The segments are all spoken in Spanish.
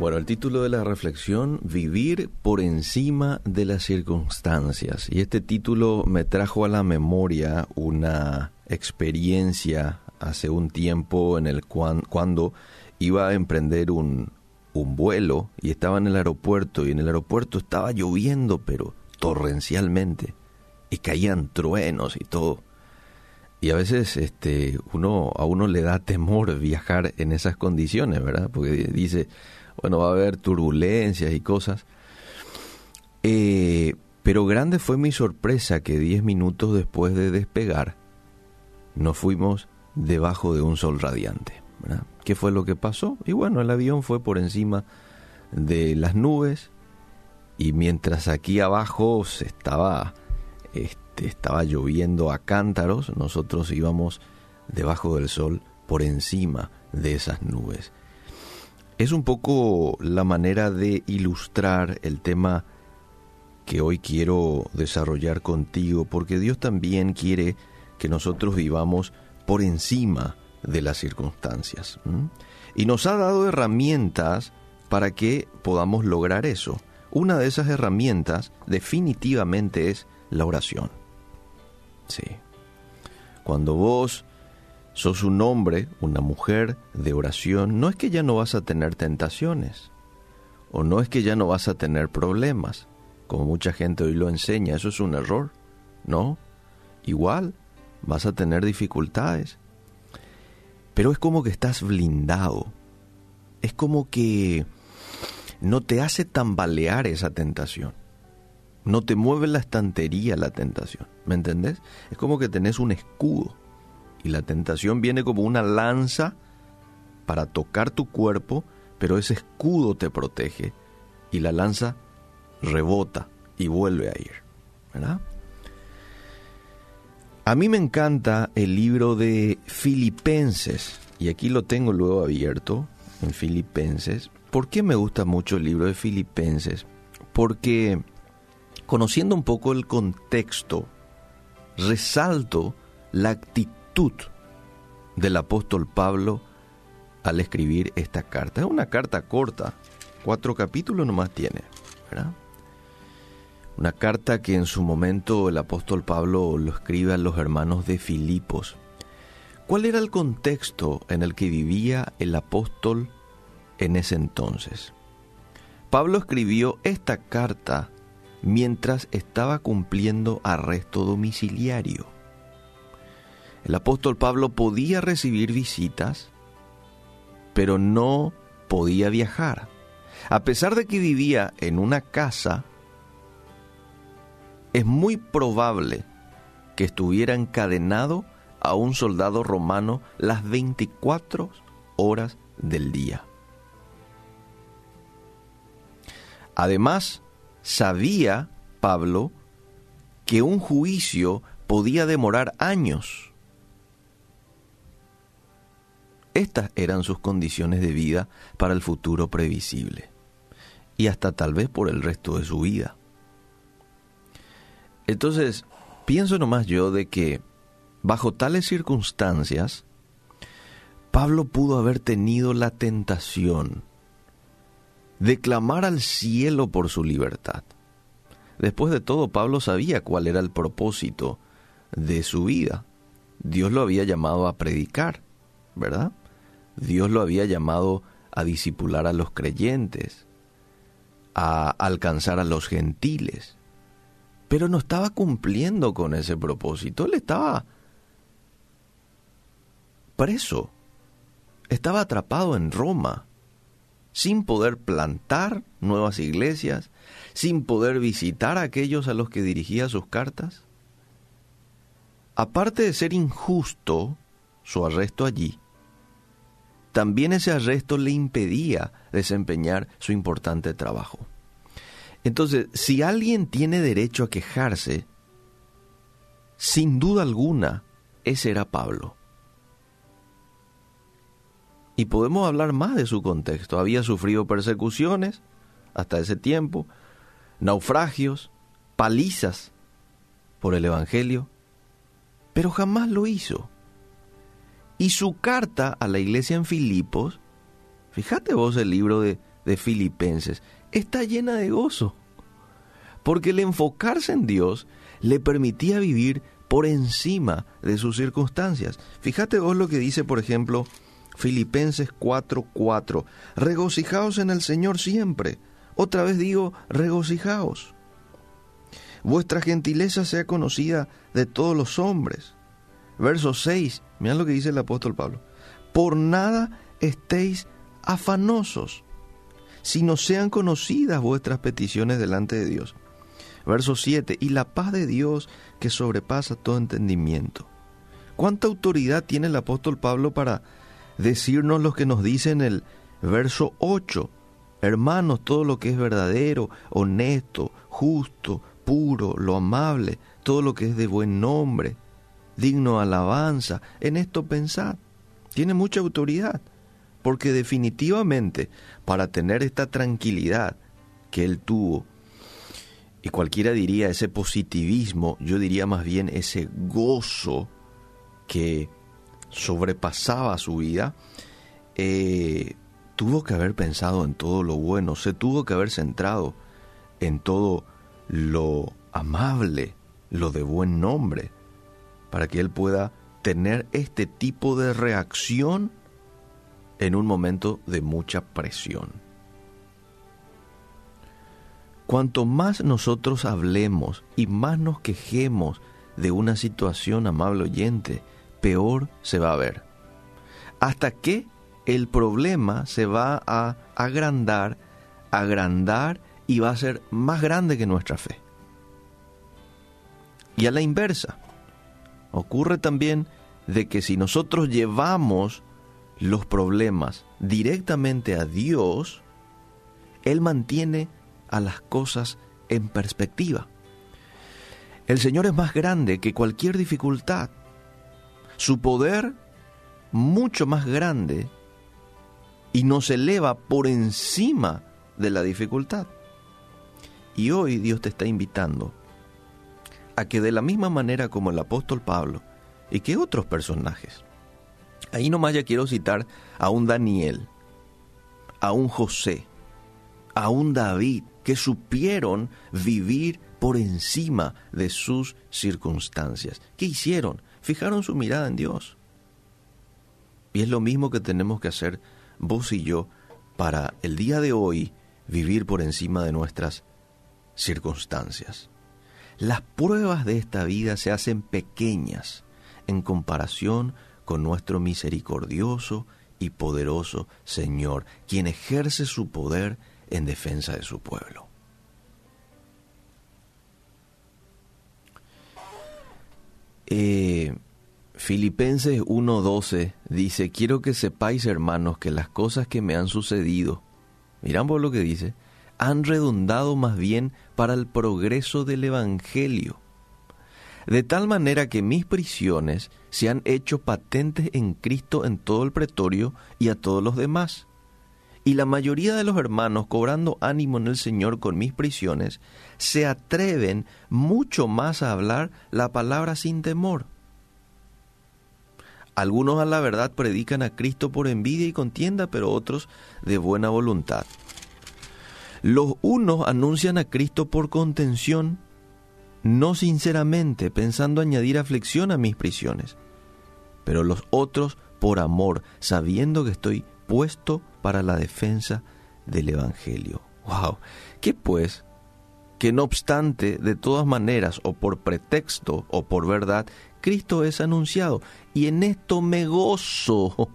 Bueno, el título de la reflexión, Vivir por encima de las circunstancias. Y este título me trajo a la memoria una experiencia hace un tiempo en el cuando iba a emprender un, un vuelo y estaba en el aeropuerto y en el aeropuerto estaba lloviendo pero torrencialmente y caían truenos y todo. Y a veces este uno a uno le da temor viajar en esas condiciones, ¿verdad? Porque dice, bueno, va a haber turbulencias y cosas. Eh, pero grande fue mi sorpresa que diez minutos después de despegar, nos fuimos debajo de un sol radiante. ¿Qué fue lo que pasó? Y bueno, el avión fue por encima de las nubes y mientras aquí abajo se estaba, este, estaba lloviendo a cántaros, nosotros íbamos debajo del sol por encima de esas nubes es un poco la manera de ilustrar el tema que hoy quiero desarrollar contigo, porque Dios también quiere que nosotros vivamos por encima de las circunstancias. Y nos ha dado herramientas para que podamos lograr eso. Una de esas herramientas definitivamente es la oración. Sí. Cuando vos sos un hombre, una mujer de oración, no es que ya no vas a tener tentaciones, o no es que ya no vas a tener problemas, como mucha gente hoy lo enseña, eso es un error, ¿no? Igual vas a tener dificultades, pero es como que estás blindado, es como que no te hace tambalear esa tentación. No te mueve la estantería la tentación, ¿me entendés? Es como que tenés un escudo y la tentación viene como una lanza para tocar tu cuerpo, pero ese escudo te protege y la lanza rebota y vuelve a ir. ¿verdad? A mí me encanta el libro de Filipenses, y aquí lo tengo luego abierto en Filipenses. ¿Por qué me gusta mucho el libro de Filipenses? Porque conociendo un poco el contexto, resalto la actitud del apóstol Pablo al escribir esta carta. Es una carta corta, cuatro capítulos nomás tiene, Una carta que en su momento el apóstol Pablo lo escribe a los hermanos de Filipos. ¿Cuál era el contexto en el que vivía el apóstol en ese entonces? Pablo escribió esta carta mientras estaba cumpliendo arresto domiciliario. El apóstol Pablo podía recibir visitas, pero no podía viajar. A pesar de que vivía en una casa, es muy probable que estuviera encadenado a un soldado romano las 24 horas del día. Además, sabía Pablo que un juicio podía demorar años Estas eran sus condiciones de vida para el futuro previsible y hasta tal vez por el resto de su vida. Entonces, pienso nomás yo de que bajo tales circunstancias, Pablo pudo haber tenido la tentación de clamar al cielo por su libertad. Después de todo, Pablo sabía cuál era el propósito de su vida. Dios lo había llamado a predicar, ¿verdad? Dios lo había llamado a disipular a los creyentes, a alcanzar a los gentiles, pero no estaba cumpliendo con ese propósito, él estaba preso, estaba atrapado en Roma, sin poder plantar nuevas iglesias, sin poder visitar a aquellos a los que dirigía sus cartas. Aparte de ser injusto su arresto allí, también ese arresto le impedía desempeñar su importante trabajo. Entonces, si alguien tiene derecho a quejarse, sin duda alguna, ese era Pablo. Y podemos hablar más de su contexto. Había sufrido persecuciones hasta ese tiempo, naufragios, palizas por el Evangelio, pero jamás lo hizo. Y su carta a la iglesia en Filipos, fíjate vos el libro de de Filipenses está llena de gozo, porque el enfocarse en Dios le permitía vivir por encima de sus circunstancias. Fíjate vos lo que dice, por ejemplo, Filipenses 4:4, regocijaos en el Señor siempre. Otra vez digo, regocijaos. Vuestra gentileza sea conocida de todos los hombres. Verso 6, mirad lo que dice el apóstol Pablo. Por nada estéis afanosos, sino sean conocidas vuestras peticiones delante de Dios. Verso 7, y la paz de Dios que sobrepasa todo entendimiento. ¿Cuánta autoridad tiene el apóstol Pablo para decirnos lo que nos dice en el verso 8? Hermanos, todo lo que es verdadero, honesto, justo, puro, lo amable, todo lo que es de buen nombre, digno alabanza, en esto pensad. Tiene mucha autoridad, porque definitivamente para tener esta tranquilidad que él tuvo, y cualquiera diría ese positivismo, yo diría más bien ese gozo que sobrepasaba su vida, eh, tuvo que haber pensado en todo lo bueno, se tuvo que haber centrado en todo lo amable, lo de buen nombre, para que él pueda tener este tipo de reacción en un momento de mucha presión. Cuanto más nosotros hablemos y más nos quejemos de una situación, amable oyente, peor se va a ver. Hasta que el problema se va a agrandar, agrandar y va a ser más grande que nuestra fe. Y a la inversa, ocurre también de que si nosotros llevamos los problemas directamente a Dios, Él mantiene a las cosas en perspectiva. El Señor es más grande que cualquier dificultad. Su poder mucho más grande y nos eleva por encima de la dificultad. Y hoy Dios te está invitando a que de la misma manera como el apóstol Pablo y que otros personajes, ahí nomás ya quiero citar a un Daniel, a un José, a un David, que supieron vivir por encima de sus circunstancias. ¿Qué hicieron? Fijaron su mirada en Dios. Y es lo mismo que tenemos que hacer vos y yo para el día de hoy vivir por encima de nuestras circunstancias. Las pruebas de esta vida se hacen pequeñas en comparación con nuestro misericordioso y poderoso Señor, quien ejerce su poder en defensa de su pueblo. Eh, Filipenses 1.12 dice, quiero que sepáis hermanos que las cosas que me han sucedido, miran por lo que dice, han redundado más bien para el progreso del Evangelio. De tal manera que mis prisiones se han hecho patentes en Cristo en todo el pretorio y a todos los demás y la mayoría de los hermanos, cobrando ánimo en el Señor con mis prisiones, se atreven mucho más a hablar la palabra sin temor. Algunos a la verdad predican a Cristo por envidia y contienda, pero otros de buena voluntad. Los unos anuncian a Cristo por contención, no sinceramente, pensando añadir aflicción a mis prisiones, pero los otros por amor, sabiendo que estoy puesto para la defensa del Evangelio. ¡Wow! ¿Qué pues? Que no obstante, de todas maneras, o por pretexto o por verdad, Cristo es anunciado. Y en esto me gozo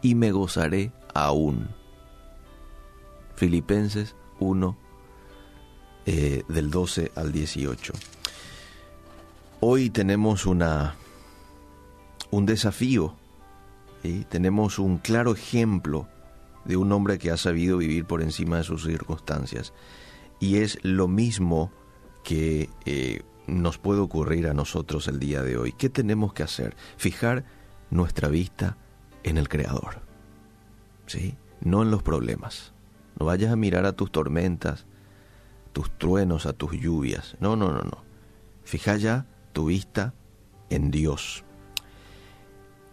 y me gozaré aún. Filipenses 1, eh, del 12 al 18. Hoy tenemos una, un desafío tenemos un claro ejemplo de un hombre que ha sabido vivir por encima de sus circunstancias. Y es lo mismo que eh, nos puede ocurrir a nosotros el día de hoy. ¿Qué tenemos que hacer? Fijar nuestra vista en el Creador, ¿sí? no en los problemas. No vayas a mirar a tus tormentas, tus truenos, a tus lluvias. No, no, no, no. Fija ya tu vista en Dios.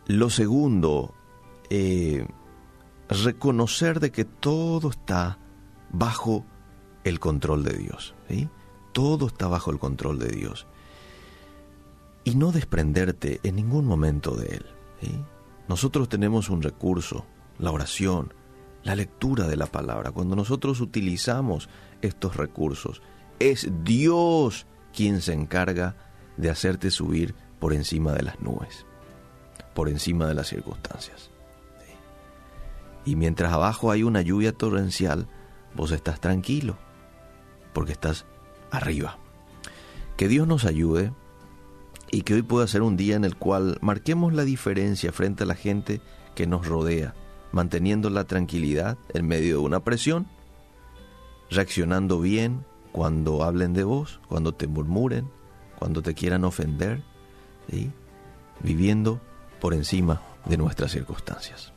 Lo segundo, eh, reconocer de que todo está bajo el control de Dios. ¿sí? Todo está bajo el control de Dios. Y no desprenderte en ningún momento de Él. Nosotros tenemos un recurso, la oración, la lectura de la palabra. Cuando nosotros utilizamos estos recursos, es Dios quien se encarga de hacerte subir por encima de las nubes, por encima de las circunstancias. Y mientras abajo hay una lluvia torrencial, vos estás tranquilo, porque estás arriba. Que Dios nos ayude y que hoy pueda ser un día en el cual marquemos la diferencia frente a la gente que nos rodea, manteniendo la tranquilidad en medio de una presión, reaccionando bien cuando hablen de vos, cuando te murmuren, cuando te quieran ofender, viviendo por encima de nuestras circunstancias.